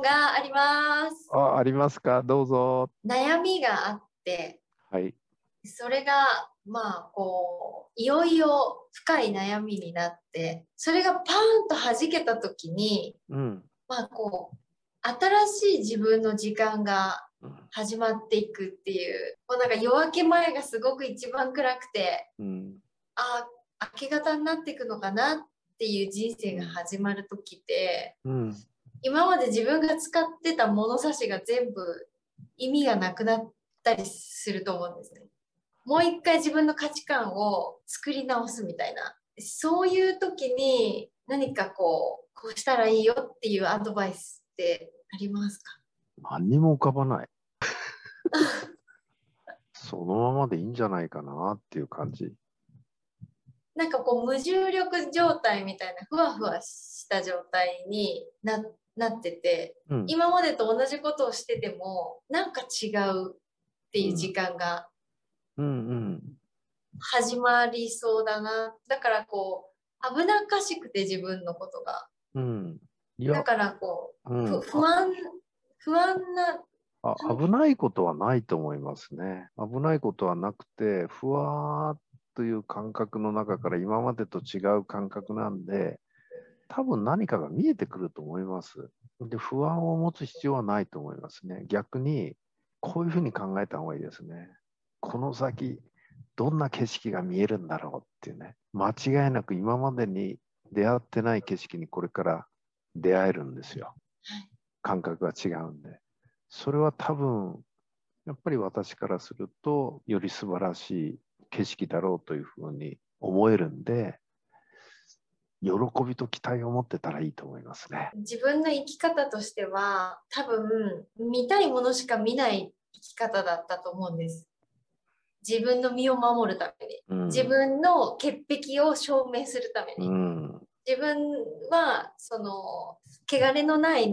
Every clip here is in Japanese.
があります。あ、ありますか？どうぞ。悩みがあって、はい。それが、まあ、こう、いよいよ深い悩みになって、それがパーンと弾けた時に、うん。まあ、こう、新しい自分の時間がうん始まっていくっていう、こうなんか夜明け前がすごく一番暗くて、うん。ああ、明け方になっていくのかなっていう人生が始まる時って、うん。今まで自分が使ってた物差しが全部意味がなくなったりすると思うんですね。もう一回自分の価値観を作り直すみたいな。そういう時に何かこう、こうしたらいいよっていうアドバイスってありますか？何にも浮かばない。そのままでいいんじゃないかなっていう感じ。なんかこう無重力状態みたいなふわふわした状態にななってて、うん。今までと同じことをしててもなんか違うっていう時間が。始まりそうだな。だからこう、危なっかしくて自分のことが。うん。いや、だからこう、うんふ、不安、不安な、あ危ないことはないと思いますね。危ないことはなくて、ふわーっという感覚の中から今までと違う感覚なんで、多分何かが見えてくると思います。で、不安を持つ必要はないと思いますね。逆に、こういうふうに考えた方がいいですね。この先、どんな景色が見えるんだろうっていうね。間違いなく今までに出会ってない景色にこれから出会えるんですよはい。感覚が違うんで。それは多分、やっぱり私からすると、より素晴らしい景色だろうというふうに思えるんで、喜びと期待を持ってたらいいと思いますね。自分の生き方としては、多分、見たいものしか見ない生き方だったと思うんです。自分の身を守るために。うん、自分の潔癖を証明するために。うん、自分は、その、汚れのない、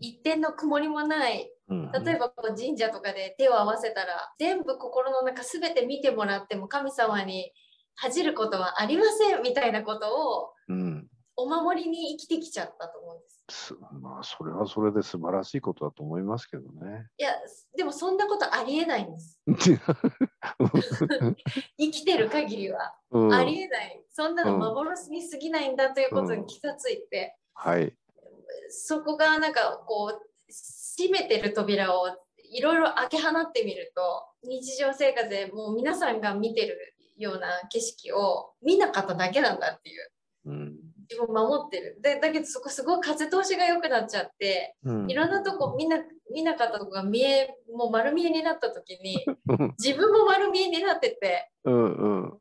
一点の曇りもないうん、例えばこう神社とかで手を合わせたら全部心の中全て見てもらっても神様に恥じることはありませんみたいなことをうん、お守りに生きてきちゃったと思うんです。すまあ、それはそれで素晴らしいことだと思いますけどね。いやでもそんなことありえないんです。生きてる限りはうんありえない。そんなの幻に過ぎないんだということに気がついて、はい。そこがなんかこう閉めてる扉をいろいろ開け放ってみると日常生活でもう皆さんが見てるような景色を見なかっただけなんだっていう。うん自分を守ってる。でだけどそこすごい風通しが良くなっちゃってうん。いろんなとこ見な見なかったとこが見えもう丸見えになった時に自分も丸見えになっててうんうん。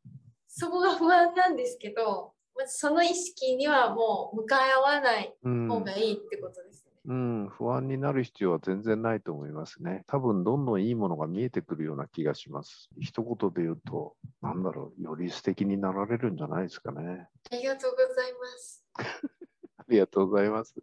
そこが不安なんですけどその意識にはもう向かい合わないうん方がいいってことですね。うん、不安になる必要は全然ないと思いますね。多分どんどんいいものが見えてくるような気がします。一言で言うと、なんだろう、より素敵になられるんじゃないですかね。ありがとうございます。ありがとうございます。